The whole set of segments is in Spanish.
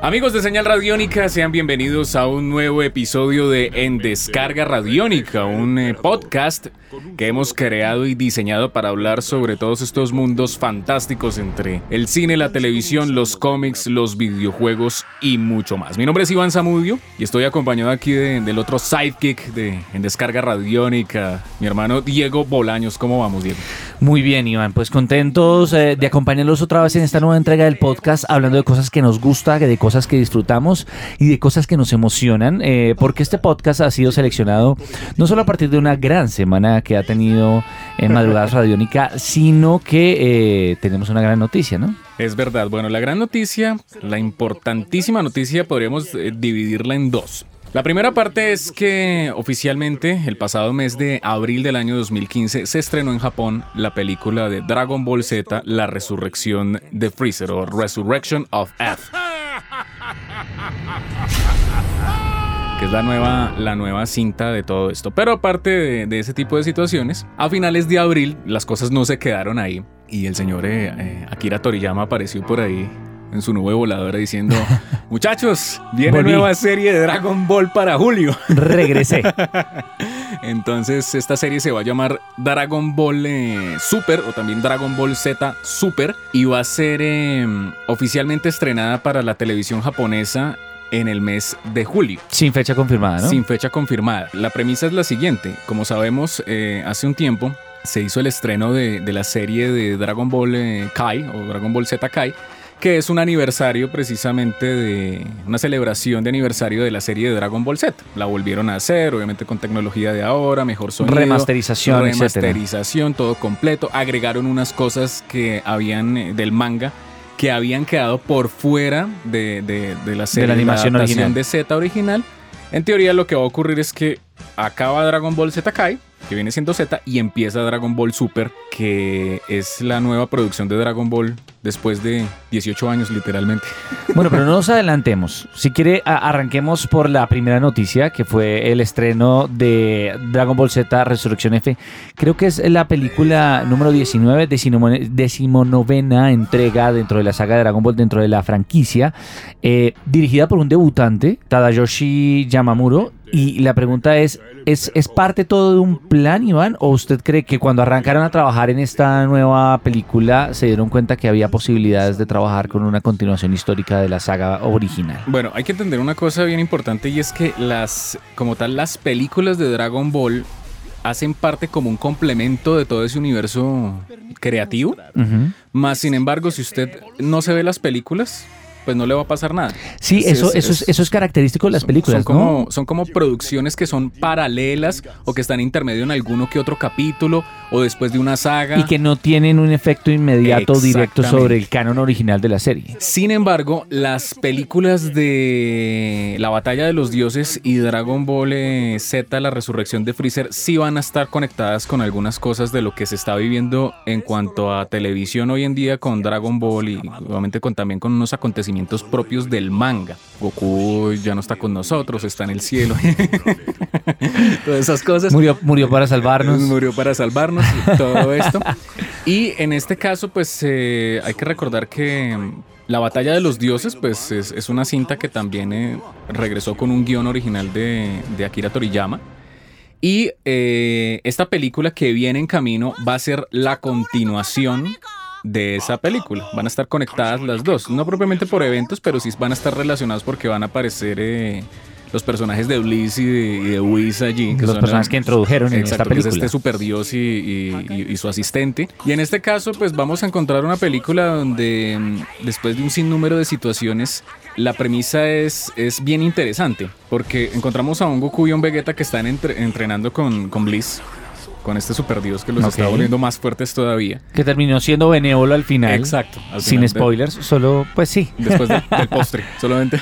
Amigos de Señal Radiónica, sean bienvenidos a un nuevo episodio de En Descarga Radiónica, un eh, podcast que hemos creado y diseñado para hablar sobre todos estos mundos fantásticos entre el cine, la televisión, los cómics, los videojuegos y mucho más. Mi nombre es Iván Zamudio y estoy acompañado aquí del otro sidekick de En Descarga Radiónica, mi hermano Diego Bolaños. ¿Cómo vamos, Diego? Muy bien, Iván. Pues contentos eh, de acompañarlos otra vez en esta nueva entrega del podcast, hablando de cosas que nos gusta, de cosas que disfrutamos y de cosas que nos emocionan, eh, porque este podcast ha sido seleccionado no solo a partir de una gran semana que ha tenido en Madrugadas Radiónica, sino que eh, tenemos una gran noticia, ¿no? Es verdad. Bueno, la gran noticia, la importantísima noticia, podríamos dividirla en dos. La primera parte es que oficialmente el pasado mes de abril del año 2015 se estrenó en Japón la película de Dragon Ball Z, La Resurrección de Freezer o Resurrection of F. que es la nueva, la nueva cinta de todo esto. Pero aparte de, ese tipo de situaciones, a finales de abril las cosas no se quedaron ahí y el señor eh, eh, Akira Toriyama apareció por ahí en su nube voladora diciendo, muchachos, viene nueva serie de Dragon Ball para julio. Regresé. Entonces esta serie se va a llamar Dragon Ball eh, Super o también Dragon Ball Z Super y va a ser em, oficialmente estrenada para la televisión japonesa en el mes de julio. Sin fecha confirmada, ¿no? Sin fecha confirmada. La premisa es la siguiente. Como sabemos, eh, hace un tiempo se hizo el estreno de, la serie de Dragon Ball eh, Kai o Dragon Ball Z Kai que es un aniversario precisamente de una celebración de aniversario de la serie de Dragon Ball Z. La volvieron a hacer, obviamente con tecnología de ahora, mejor sonido, remasterización, remasterización, todo completo. Agregaron unas cosas que habían eh, del manga que habían quedado por fuera de, la serie de la animación original de Z original. En teoría lo que va a ocurrir es que acaba Dragon Ball Z Kai que viene siendo Z, y empieza Dragon Ball Super, que es la nueva producción de Dragon Ball después de 18 años literalmente. Bueno, pero no nos adelantemos. Si quiere, arranquemos por la primera noticia, que fue el estreno de Dragon Ball Z Resurrección F. Creo que es la película número 19, decimonovena entrega dentro de la saga de Dragon Ball, dentro de la franquicia, eh, dirigida por un debutante, Tadayoshi Yamamuro, y la pregunta es, ¿es, ¿es parte todo de un plan, Iván? ¿O usted cree que cuando arrancaron a trabajar en esta nueva película se dieron cuenta que había posibilidades de trabajar con una continuación histórica de la saga original? Bueno, hay que entender una cosa bien importante y es que las, como tal, las películas de Dragon Ball hacen parte como un complemento de todo ese universo creativo. Más sin embargo, si usted no se ve las películas, pues no le va a pasar nada. Sí, eso, eso, es, eso es característico de las películas, son como, Son como producciones que son paralelas o que están intermedio en alguno que otro capítulo o después de una saga. Y que no tienen un efecto inmediato directo sobre el canon original de la serie. Sin embargo, las películas de La Batalla de los Dioses y Dragon Ball eh, Z, La Resurrección de Freezer, sí van a estar conectadas con algunas cosas de lo que se está viviendo en cuanto a televisión hoy en día con Dragon Ball y obviamente con, también con unos acontecimientos propios del manga. Goku ya no está con nosotros, está en el cielo. Todas esas cosas. Murió, murió para salvarnos. Murió para salvarnos todo esto. Y en este caso, pues eh, hay que recordar que mm, la batalla de los dioses, pues es, una cinta que también eh, regresó con un guion original de, Akira Toriyama. Y eh, esta película que viene en camino va a ser la continuación de esa película. Van a estar conectadas las dos, no propiamente por eventos, pero sí van a estar relacionados porque van a aparecer los personajes de Bliss y de, Whis allí. Que los personajes que introdujeron en esta película. este super dios y, su asistente. Y en este caso, pues vamos a encontrar una película donde mm, después de un sinnúmero de situaciones, la premisa es, es bien interesante, porque encontramos a un Goku y un Vegeta que están entrenando con, con Bliss con este super dios que los está volviendo más fuertes todavía. Que terminó siendo benévolo al final. Exacto. sin spoilers, solo, pues sí. Después del postre, solamente.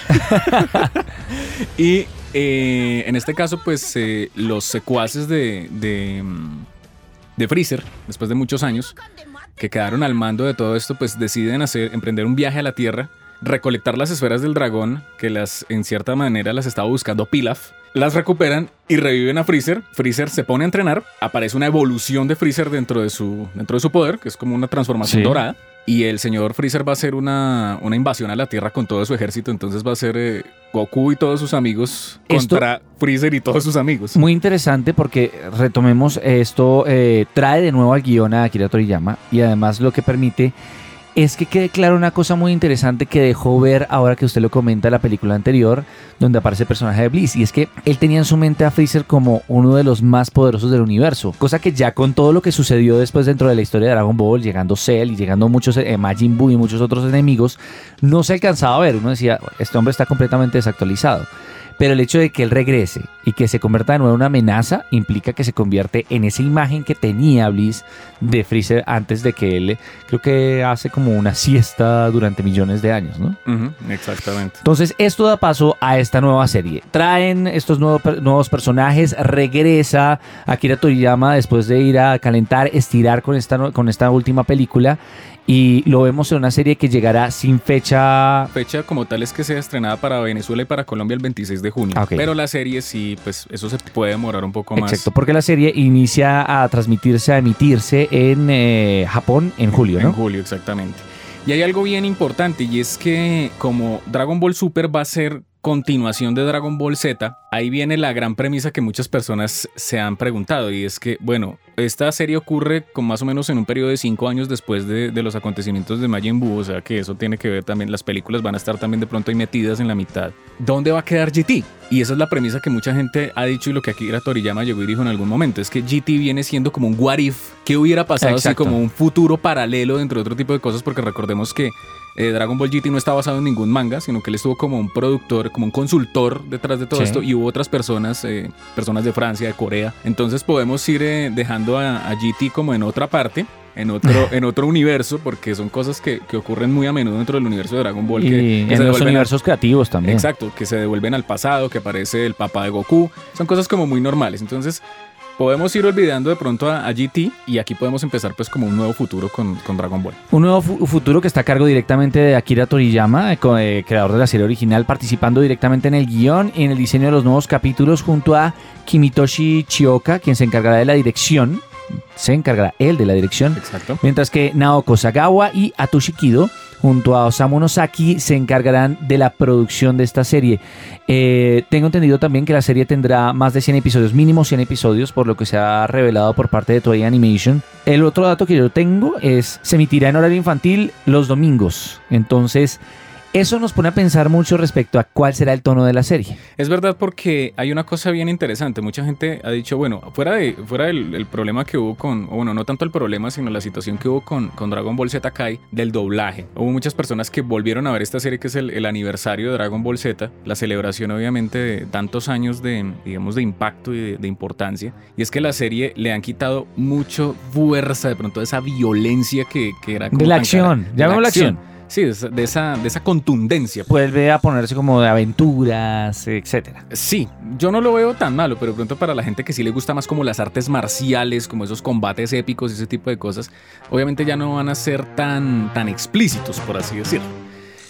y eh, en este caso, pues eh, los secuaces de, de, de Freezer, después de muchos años, que quedaron al mando de todo esto, pues deciden hacer, emprender un viaje a la Tierra recolectar las esferas del dragón, que las en cierta manera las estaba buscando Pilaf. Las recuperan y reviven a Freezer. Freezer se pone a entrenar. Aparece una evolución de Freezer dentro de su, dentro de su poder, que es como una transformación Sí. dorada. Y el señor Freezer va a hacer una, una invasión a la Tierra con todo su ejército. Entonces va a ser eh, Goku y todos sus amigos Esto- contra Freezer y todos sus amigos. Muy interesante porque retomemos esto, eh, trae de nuevo al guion a Akira Toriyama y además lo que permite es que quede claro una cosa muy interesante que dejó ver ahora que usted lo comenta en la película anterior, donde aparece el personaje de Bliss, y es que él tenía en su mente a Freezer como uno de los más poderosos del universo, cosa que ya con todo lo que sucedió después dentro de la historia de Dragon Ball, llegando Cell y llegando muchos eh, Majin Buu y muchos otros enemigos, no se alcanzaba a ver, uno decía, este hombre está completamente desactualizado. Pero el hecho de que él regrese y que se convierta de nuevo en una amenaza implica que se convierte en esa imagen que tenía Bliss de Freezer antes de que él, creo que hace como una siesta durante millones de años, ¿no? Exactamente. Entonces, esto da paso a esta nueva serie. Traen estos nuevos, per- nuevos personajes, regresa Akira Toriyama después de ir a calentar, estirar con esta, con esta última película. Y lo vemos en una serie que llegará sin fecha fecha como tal es que sea estrenada para Venezuela y para Colombia el 26 de junio. Ah. Pero la serie sí, pues eso se puede demorar un poco más. Exacto, porque la serie inicia a transmitirse, a emitirse en eh, Japón en julio, En ¿no? julio, exactamente. Y hay algo bien importante y es que como Dragon Ball Super va a ser continuación de Dragon Ball Z, ahí viene la gran premisa que muchas personas se han preguntado y es que, bueno, esta serie ocurre con más o menos en un periodo de cinco años después de, de los acontecimientos de Majin Buu, o sea que eso tiene que ver también, las películas van a estar también de pronto ahí metidas en la mitad. ¿Dónde va a quedar GT? Y esa es la premisa que mucha gente ha dicho y lo que Akira Toriyama llegó y dijo en algún momento, es que GT viene siendo como un what if, ¿qué hubiera pasado si Exacto. como un futuro paralelo dentro de otro tipo de cosas? Porque recordemos que eh, Dragon Ball GT no está basado en ningún manga, sino que él estuvo como un productor, como un consultor detrás de todo Sí. esto y hubo otras personas, eh, personas de Francia, de Corea. Entonces podemos ir eh, dejando a, a GT como en otra parte. En otro, en otro universo, porque son cosas que, que ocurren muy a menudo dentro del universo de Dragon Ball. Y que en se los devuelven a- universos creativos también. Exacto, que se devuelven al pasado, que aparece el papá de Goku. Son cosas como muy normales. Entonces, podemos ir olvidando de pronto a, a GT y aquí podemos empezar pues como un nuevo futuro con, con Dragon Ball. Un nuevo fu- futuro que está a cargo directamente de Akira Toriyama, eh, eh, creador de la serie original, participando directamente en el guion y en el diseño de los nuevos capítulos junto a Kimitoshi Chioka, quien se encargará de la dirección. Se encargará él de la dirección. Exacto. Mientras que Naoko Sagawa y Atoshi Kido, junto a Osamu Nosaki, se encargarán de la producción de esta serie. Eh, tengo entendido también que la serie tendrá más de 100 episodios, mínimo 100 episodios, por lo que se ha revelado por parte de Toei Animation. El otro dato que yo tengo es, se emitirá en horario infantil los domingos. Entonces, eso nos pone a pensar mucho respecto a cuál será el tono de la serie. Es verdad porque hay una cosa bien interesante. Mucha gente ha dicho, bueno, fuera, de, fuera del el problema que hubo con, bueno, no tanto el problema, sino la situación que hubo con, con Dragon Ball Z Kai del doblaje. Hubo muchas personas que volvieron a ver esta serie que es el, el aniversario de Dragon Ball Z, la celebración obviamente de tantos años de, digamos, de impacto y de, de importancia. Y es que la serie le han quitado mucho fuerza, de pronto, esa violencia que, que era como De la acción, llamémosla la acción. Sí, de esa, de esa, de esa contundencia. Vuelve a ponerse como de aventuras, etcétera. Sí, yo no lo veo tan malo, pero pronto para la gente que sí le gusta más como las artes marciales, como esos combates épicos y ese tipo de cosas, obviamente ya no van a ser tan, tan explícitos, por así decirlo.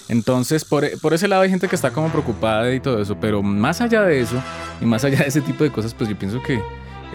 Entonces, por, por ese lado hay gente que está como preocupada y todo eso, pero más allá de eso, y más allá de ese tipo de cosas, pues yo pienso que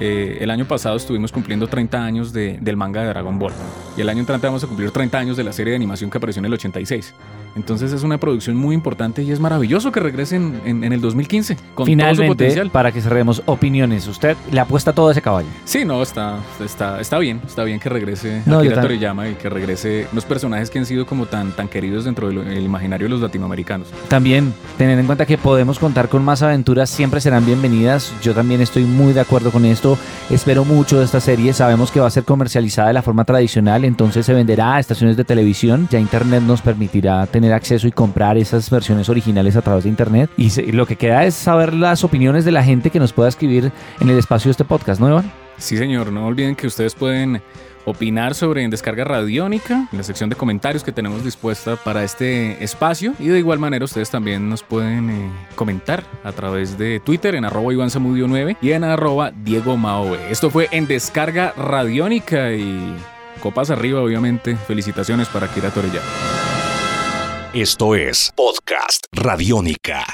eh, el año pasado estuvimos cumpliendo 30 años de- del manga de Dragon Ball. Y el año entrante vamos a cumplir 30 años de la serie de animación que apareció en el 86. Entonces es una producción muy importante y es maravilloso que regresen en, en el 2015 con todo su Finalmente, potencial. para que cerremos opiniones, usted le apuesta todo a ese caballo. Sí, no, está, está, está bien, está bien que regrese No, Akira Toriyama y que regrese los personajes que han sido como tan, tan queridos dentro del el imaginario de los latinoamericanos. También tener en cuenta que podemos contar con más aventuras, siempre serán bienvenidas. Yo también estoy muy de acuerdo con esto. Espero mucho de esta serie. Sabemos que va a ser comercializada de la forma tradicional, entonces se venderá a estaciones de televisión. Ya Internet nos permitirá tener acceso y comprar esas versiones originales a través de Internet. Y lo que queda es saber las opiniones de la gente que nos pueda escribir en el espacio de este podcast, ¿no, Iván? Sí, señor, no olviden que ustedes pueden opinar sobre en Descarga Radiónica, en la sección de comentarios que tenemos dispuesta para este espacio. Y de igual manera ustedes también nos pueden eh, comentar a través de Twitter en arroba Iván Zamudio 9 y en arroba Diego Mao. B. Esto fue en Descarga Radiónica y copas arriba, obviamente. Felicitaciones para Kira Toriyama. Esto es Podcast Radiónica.